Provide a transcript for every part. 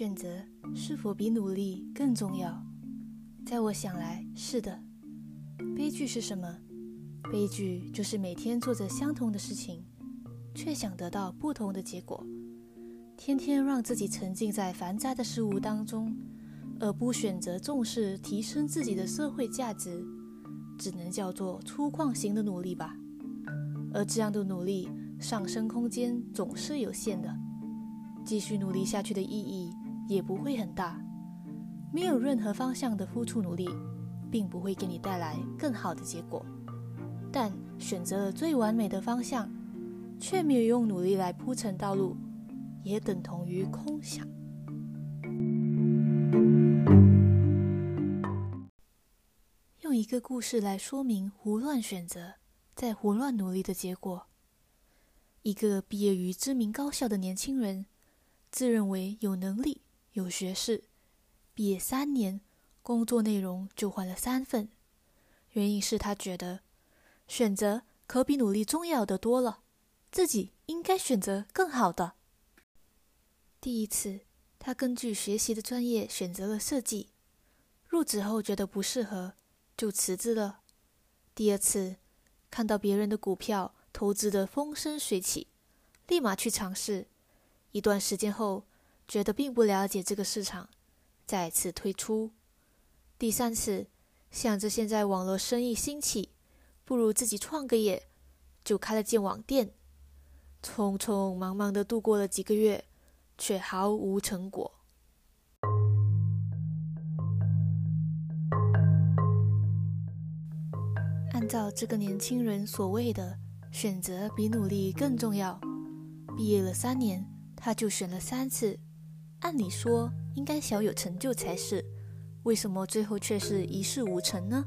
选择是否比努力更重要？在我想来，是的。悲剧是什么？悲剧就是每天做着相同的事情，却想得到不同的结果。天天让自己沉浸在繁杂的事物当中，而不选择重视提升自己的社会价值，只能叫做粗犷型的努力吧。而这样的努力，上升空间总是有限的，继续努力下去的意义也不会很大。没有任何方向的付出努力，并不会给你带来更好的结果。但选择了最完美的方向，却没有用努力来铺成道路，也等同于空想。用一个故事来说明胡乱选择。在胡乱努力的结果，一个毕业于知名高校的年轻人，自认为有能力、有学识，毕业三年，工作内容就换了三份。原因是他觉得选择可比努力重要的多了，自己应该选择更好的。第一次，他根据学习的专业选择了设计，入职后觉得不适合，就辞职了。第二次。看到别人的股票投资的风生水起，立马去尝试。一段时间后，觉得并不了解这个市场，再次退出。第三次，想着现在网络生意兴起，不如自己创个业，就开了间网店。匆匆忙忙的度过了几个月，却毫无成果。按照这个年轻人所谓的选择比努力更重要，毕业了三年，他就选了三次，按理说应该小有成就才是，为什么最后却是一事无成呢？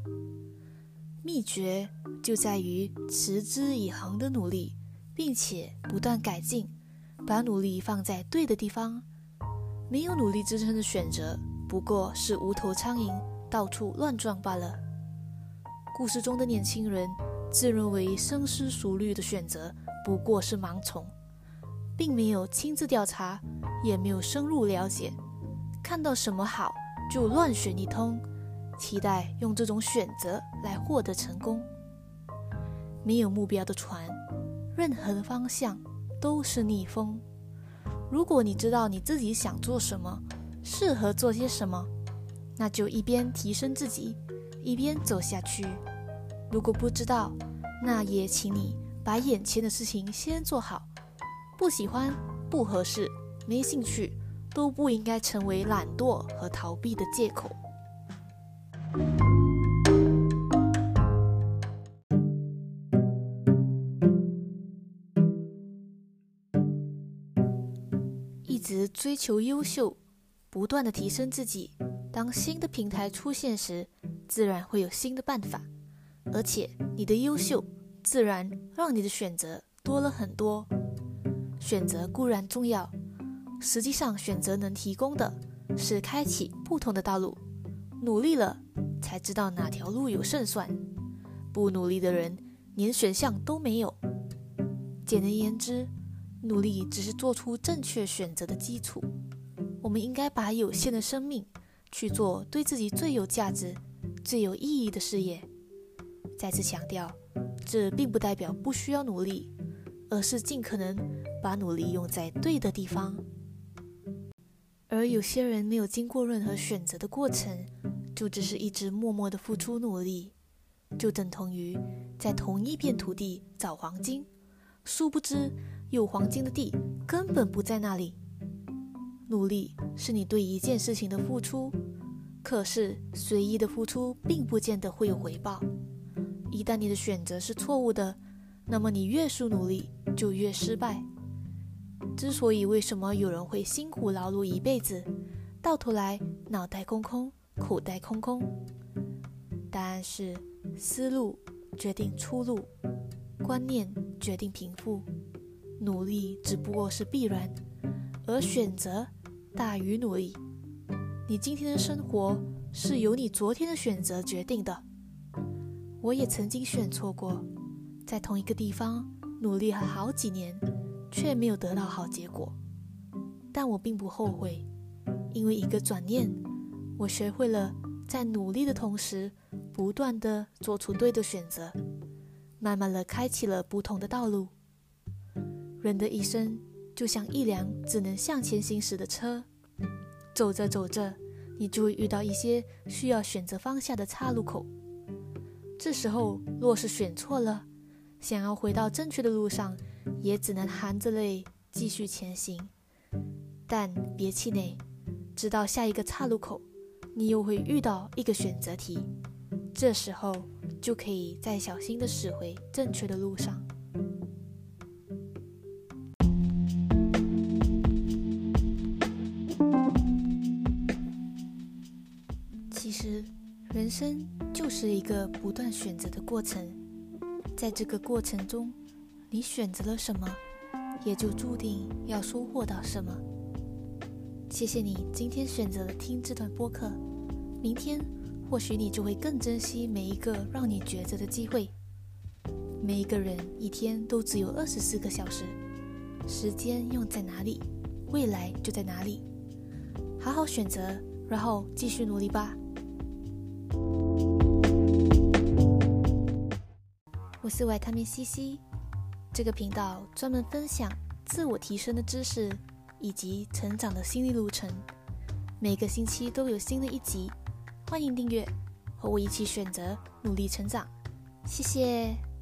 秘诀就在于持之以恒的努力，并且不断改进，把努力放在对的地方。没有努力支撑的选择，不过是无头苍蝇到处乱撞罢了。故事中的年轻人自认为深思熟虑的选择不过是盲从，并没有亲自调查，也没有深入了解，看到什么好就乱选一通，期待用这种选择来获得成功。没有目标的船，任何的方向都是逆风。如果你知道你自己想做什么，适合做些什么，那就一边提升自己。一边走下去。如果不知道，那也请你把眼前的事情先做好。不喜欢、不合适、没兴趣，都不应该成为懒惰和逃避的借口。一直追求优秀，不断的提升自己。当新的平台出现时，自然会有新的办法，而且你的优秀自然让你的选择多了很多。选择固然重要，实际上选择能提供的是开启不同的道路。努力了才知道哪条路有胜算，不努力的人连选项都没有。简而言之，努力只是做出正确选择的基础。我们应该把有限的生命去做对自己最有价值。最有意义的事业。再次强调，这并不代表不需要努力，而是尽可能把努力用在对的地方。而有些人没有经过任何选择的过程，就只是一直默默的付出努力，就等同于在同一片土地找黄金，殊不知有黄金的地根本不在那里。努力是你对一件事情的付出。可是，随意的付出并不见得会有回报。一旦你的选择是错误的，那么你越是努力，就越失败。之所以为什么有人会辛苦劳碌一辈子，到头来脑袋空空、口袋空空？答案是：思路决定出路，观念决定贫富，努力只不过是必然，而选择大于努力。你今天的生活是由你昨天的选择决定的。我也曾经选错过，在同一个地方努力了好几年，却没有得到好结果。但我并不后悔，因为一个转念，我学会了在努力的同时，不断的做出对的选择，慢慢的开启了不同的道路。人的一生就像一辆只能向前行驶的车，走着走着，你就会遇到一些需要选择方向的岔路口。这时候，若是选错了，想要回到正确的路上，也只能含着泪继续前行。但别气馁，直到下一个岔路口，你又会遇到一个选择题，这时候就可以再小心的驶回正确的路上。生。就是一个不断选择的过程，在这个过程中，你选择了什么，也就注定要收获到什么。谢谢你今天选择了听这段播客，明天或许你就会更珍惜每一个让你抉择的机会。每一个人一天都只有二十四个小时，时间用在哪里，未来就在哪里。好好选择，然后继续努力吧。我是外他命 C C，这个频道专门分享自我提升的知识以及成长的心理路程，每个星期都有新的一集，欢迎订阅，和我一起选择努力成长，谢谢。